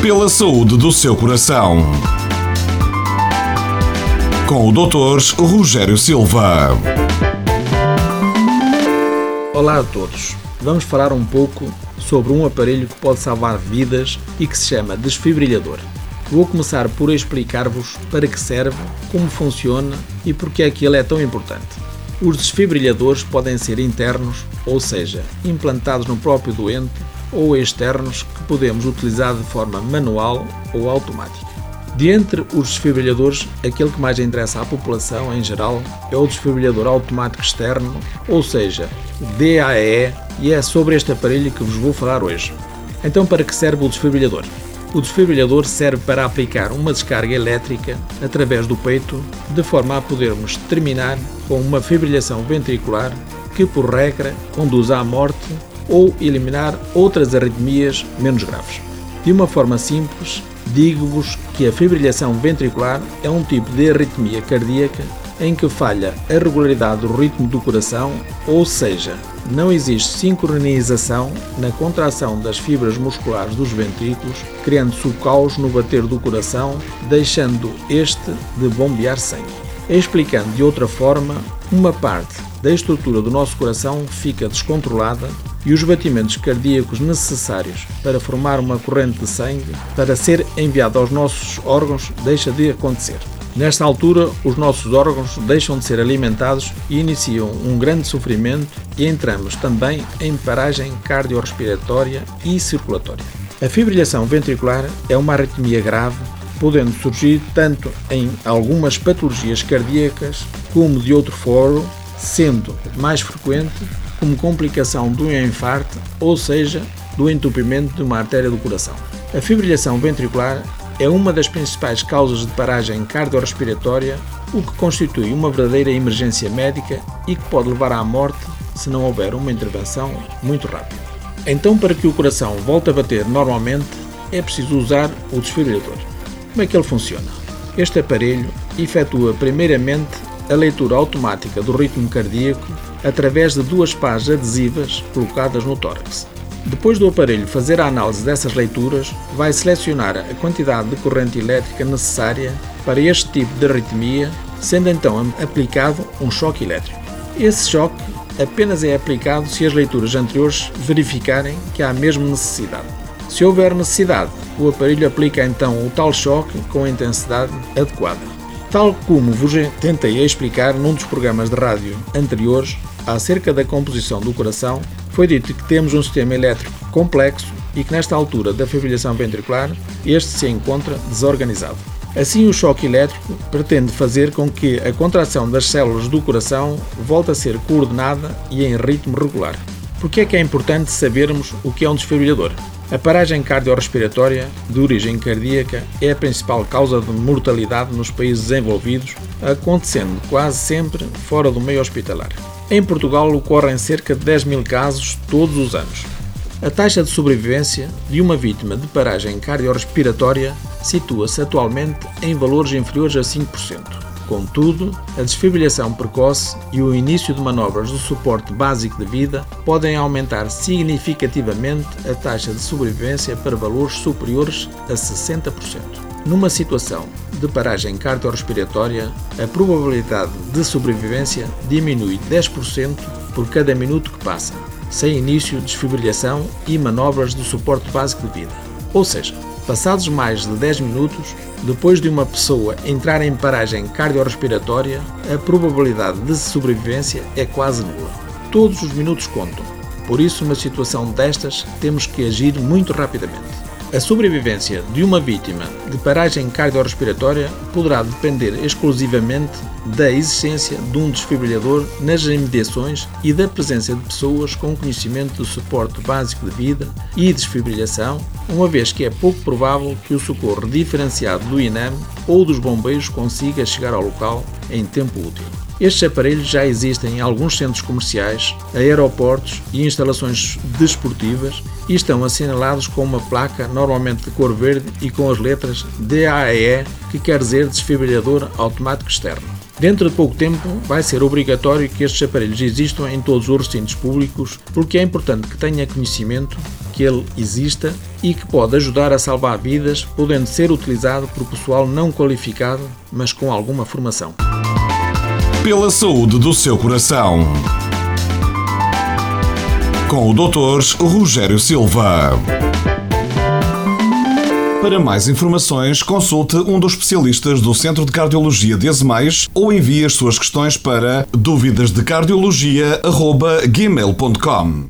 pela saúde do seu coração. Com o Dr. Rogério Silva. Olá a todos. Vamos falar um pouco sobre um aparelho que pode salvar vidas e que se chama desfibrilhador. Vou começar por explicar-vos para que serve, como funciona e porque é que ele é tão importante. Os desfibrilhadores podem ser internos, ou seja, implantados no próprio doente, ou externos que podemos utilizar de forma manual ou automática. De entre os desfibrilhadores, aquele que mais interessa à população em geral é o desfibrilhador automático externo, ou seja, o DAE, e é sobre este aparelho que vos vou falar hoje. Então, para que serve o desfibrilhador? O desfibrilhador serve para aplicar uma descarga elétrica através do peito, de forma a podermos terminar com uma fibrilação ventricular que, por regra, conduz à morte ou eliminar outras arritmias menos graves. De uma forma simples, digo-vos que a fibrilação ventricular é um tipo de arritmia cardíaca em que falha a regularidade do ritmo do coração, ou seja, não existe sincronização na contração das fibras musculares dos ventrículos, criando-se o caos no bater do coração, deixando este de bombear sangue. Explicando de outra forma, uma parte da estrutura do nosso coração fica descontrolada e os batimentos cardíacos necessários para formar uma corrente de sangue para ser enviado aos nossos órgãos deixa de acontecer. Nesta altura, os nossos órgãos deixam de ser alimentados e iniciam um grande sofrimento e entramos também em paragem cardiorrespiratória e circulatória. A fibrilação ventricular é uma arritmia grave podendo surgir tanto em algumas patologias cardíacas como de outro foro, sendo mais frequente como complicação de um infarto, ou seja, do entupimento de uma artéria do coração. A fibrilação ventricular é uma das principais causas de paragem cardiorrespiratória, o que constitui uma verdadeira emergência médica e que pode levar à morte se não houver uma intervenção muito rápida. Então, para que o coração volte a bater normalmente, é preciso usar o desfibrilador. Como é que ele funciona? Este aparelho efetua primeiramente a leitura automática do ritmo cardíaco através de duas pás adesivas colocadas no tórax. Depois do aparelho fazer a análise dessas leituras, vai selecionar a quantidade de corrente elétrica necessária para este tipo de arritmia, sendo então aplicado um choque elétrico. Esse choque apenas é aplicado se as leituras anteriores verificarem que há mesmo necessidade. Se houver necessidade, o aparelho aplica então o tal choque com a intensidade adequada. Tal como vos tentei explicar num dos programas de rádio anteriores, acerca da composição do coração, foi dito que temos um sistema elétrico complexo e que nesta altura da fibrilação ventricular este se encontra desorganizado. Assim, o choque elétrico pretende fazer com que a contração das células do coração volte a ser coordenada e em ritmo regular. Por que é que é importante sabermos o que é um desfibrilador? A paragem cardiorrespiratória de origem cardíaca é a principal causa de mortalidade nos países desenvolvidos, acontecendo quase sempre fora do meio hospitalar. Em Portugal ocorrem cerca de 10 mil casos todos os anos. A taxa de sobrevivência de uma vítima de paragem cardiorrespiratória situa-se atualmente em valores inferiores a 5%. Contudo, a desfibrilação precoce e o início de manobras do suporte básico de vida podem aumentar significativamente a taxa de sobrevivência para valores superiores a 60%. Numa situação de paragem cardiorrespiratória, a probabilidade de sobrevivência diminui 10% por cada minuto que passa, sem início de desfibrilação e manobras de suporte básico de vida. Ou seja, passados mais de 10 minutos, depois de uma pessoa entrar em paragem cardiorrespiratória, a probabilidade de sobrevivência é quase nula. Todos os minutos contam. Por isso, numa situação destas, temos que agir muito rapidamente. A sobrevivência de uma vítima de paragem cardiorrespiratória poderá depender exclusivamente da existência de um desfibrilhador nas imediações e da presença de pessoas com conhecimento do suporte básico de vida e desfibrilação, uma vez que é pouco provável que o socorro diferenciado do INEM ou dos bombeiros consiga chegar ao local em tempo útil. Estes aparelhos já existem em alguns centros comerciais, aeroportos e instalações desportivas e estão assinalados com uma placa normalmente de cor verde e com as letras DAE, que quer dizer desfibrilhador automático externo. Dentro de pouco tempo, vai ser obrigatório que estes aparelhos existam em todos os recintos públicos, porque é importante que tenha conhecimento que ele exista e que pode ajudar a salvar vidas, podendo ser utilizado por pessoal não qualificado, mas com alguma formação. Pela saúde do seu coração. Com o Dr. Rogério Silva. Para mais informações, consulte um dos especialistas do Centro de Cardiologia de Azemais ou envie as suas questões para dúvidasdecardiologia.gmail.com